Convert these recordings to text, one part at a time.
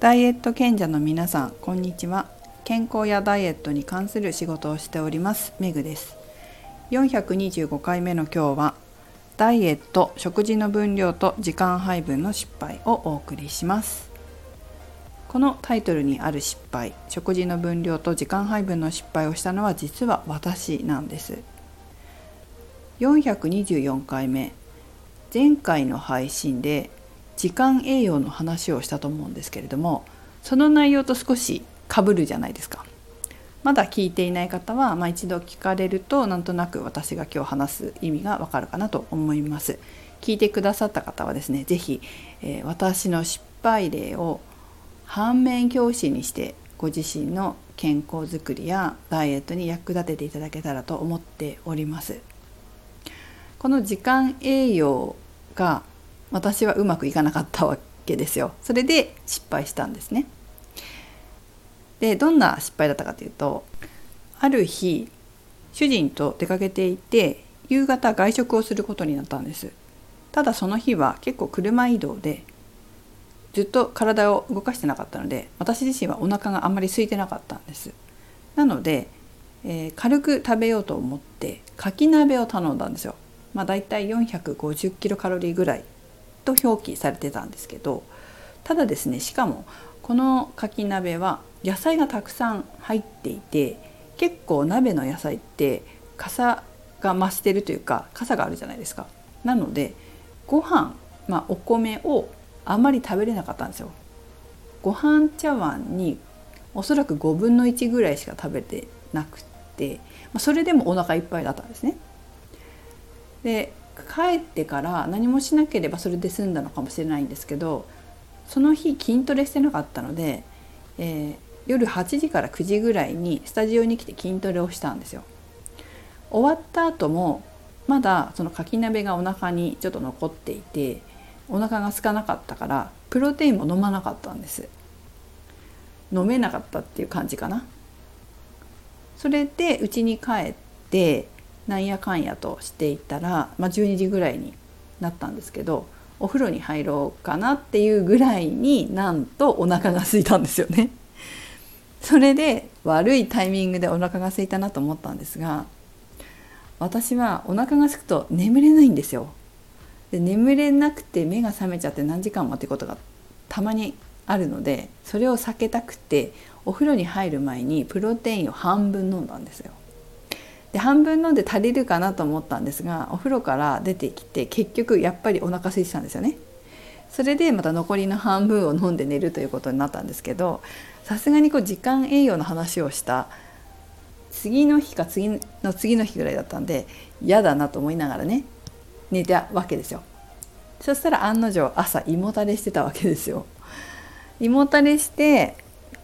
ダイエット賢者の皆さんこんにちは。健康やダイエットに関する仕事をしておりますメグです。425回目の今日はダイエット食事の分量と時間配分の失敗をお送りします。このタイトルにある失敗食事の分量と時間配分の失敗をしたのは実は私なんです。424回目前回の配信で時間栄養の話をしたと思うんですけれどもその内容と少しかぶるじゃないですか。まだ聞いていない方は、まあ、一度聞かれるとなんとなく私が今日話す意味がわかるかなと思います。聞いてくださった方はですね是非、えー、私の失敗例を反面教師にしてご自身の健康づくりやダイエットに役立てていただけたらと思っております。この時間栄養が私はうまくいかなかったわけですよ。それで失敗したんですね。でどんな失敗だったかというとある日主人と出かけていて夕方外食をすることになったんです。ただその日は結構車移動でずっと体を動かしてなかったので私自身はお腹があんまり空いてなかったんです。なので、えー、軽く食べようと思ってかき鍋を頼んだんですよ。まあだいたい450キロカロリーぐらいと表記されてたんですけどただですねしかもこのかき鍋は野菜がたくさん入っていて結構鍋の野菜って傘が増してるというか傘があるじゃないですか。なのでご飯、まあ、お米をあんまり食べれなかったんですよ。ご飯茶碗におそらく5分の1ぐらいしか食べてなくてそれでもお腹いっぱいだったんですね。で帰ってから何もしなければそれで済んだのかもしれないんですけどその日筋トレしてなかったので、えー、夜8時から9時ぐらいにスタジオに来て筋トレをしたんですよ。終わった後もまだそのかき鍋がお腹にちょっと残っていてお腹が空かなかったからプロテインも飲まなかったんです飲めなかったっていう感じかなそれで家に帰ってなんやかんやとしていたら、まあ、12時ぐらいになったんですけどお風呂に入ろうかなっていうぐらいになんとお腹が空いたんですよね。それで悪いタイミングでお腹が空いたなと思ったんですが私はお腹が空くと眠れないんですよ。で眠れなくて目が覚めちゃって何時間もってことがたまにあるのでそれを避けたくてお風呂に入る前にプロテインを半分飲んだんですよ。で半分飲んで足りるかなと思ったんですがお風呂から出てきて結局やっぱりお腹空いてたんですよね。それでまた残りの半分を飲んで寝るということになったんですけどさすがにこう時間栄養の話をした次の日か次の次の日ぐらいだったんで嫌だなと思いながらね寝たわけですよ。そしたら案の定朝胃もたれしてたわけですよ。胃もたれして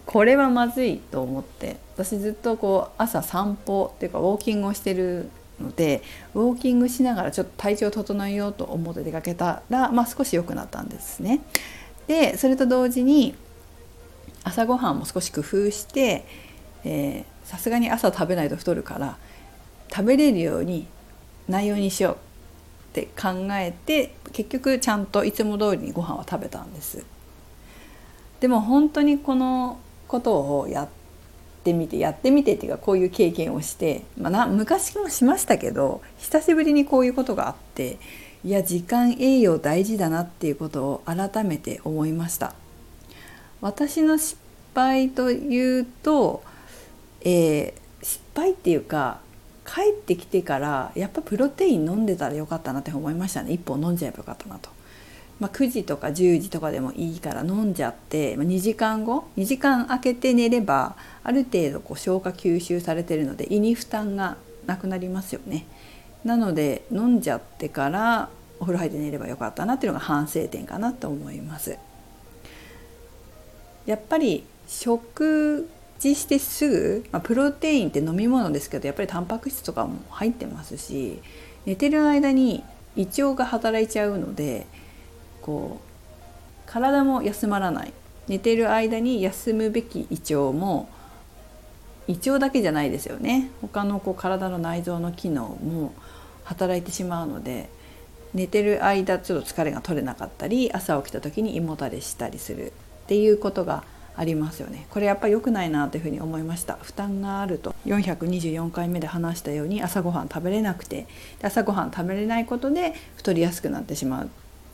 これはまずいと思って私ずっとこう朝散歩っていうかウォーキングをしてるのでウォーキングしながらちょっと体調を整えようと思って出かけたら、まあ、少し良くなったんですね。でそれと同時に朝ごはんも少し工夫してさすがに朝食べないと太るから食べれるように内容にしようって考えて結局ちゃんといつも通りにご飯は食べたんです。でも本当にこのことをやってみてやってみてっていうかこういう経験をして、まあ、な昔もしましたけど久しぶりにこういうことがあっていや時間栄養大事だなっていうことを改めて思いました。私の失敗というと、えー、失敗っていうか帰ってきてからやっぱプロテイン飲んでたらよかったなって思いましたね1本飲んじゃえばよかったなと。まあ、9時とか10時とかでもいいから飲んじゃって、まあ、2時間後2時間空けて寝ればある程度こう消化吸収されてるので胃に負担がなくなりますよね。なので飲んじゃってからお風呂入って寝ればよかったなっていうのが反省点かなと思います。やっぱり食事してすぐ、まあ、プロテインって飲み物ですけどやっぱりタンパク質とかも入ってますし寝てる間に胃腸が働いちゃうのでこう体も休まらない。寝てる間に休むべき胃腸も胃腸だけじゃないですよね。他のこう体の内臓の機能も働いてしまうので寝てる間ちょっと疲れが取れなかったり朝起きた時に胃もたれしたりするっていうことがありますよね。これやっぱり良くないなというふうに思いました。負担があると。424回目で話したように朝ごはん食べれなくて朝ごはん食べれないことで太りやすくなってしまう。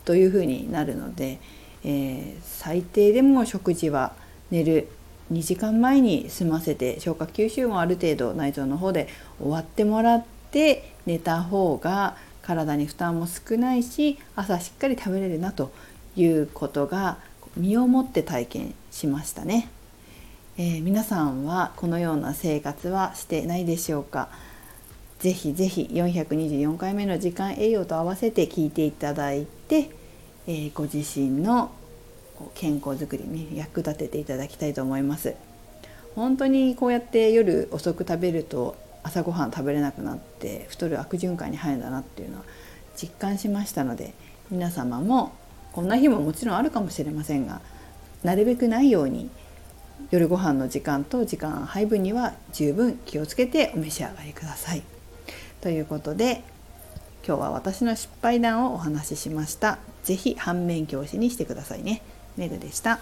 というふうになるので、えー、最低でも食事は寝る。2時間前に済ませて消化吸収もある程度内臓の方で終わってもらって寝た方が体に負担も少ないし朝しっかり食べれるなということが身をもって体験しましたね、えー、皆さんはこのような生活はしてないでしょうか？ぜひぜひ424回目の時間栄養と合わせて聞いていただいて、えー、ご自身の健康づくりに役立てていただきたいと思います本当にこうやって夜遅く食べると朝ごはん食べれなくなって太る悪循環に入るんだなっていうのは実感しましたので皆様もこんな日ももちろんあるかもしれませんがなるべくないように夜ご飯の時間と時間配分には十分気をつけてお召し上がりください。ということで今日は私の失敗談をお話ししました。是非反面教師にしてくださいね。メグでした。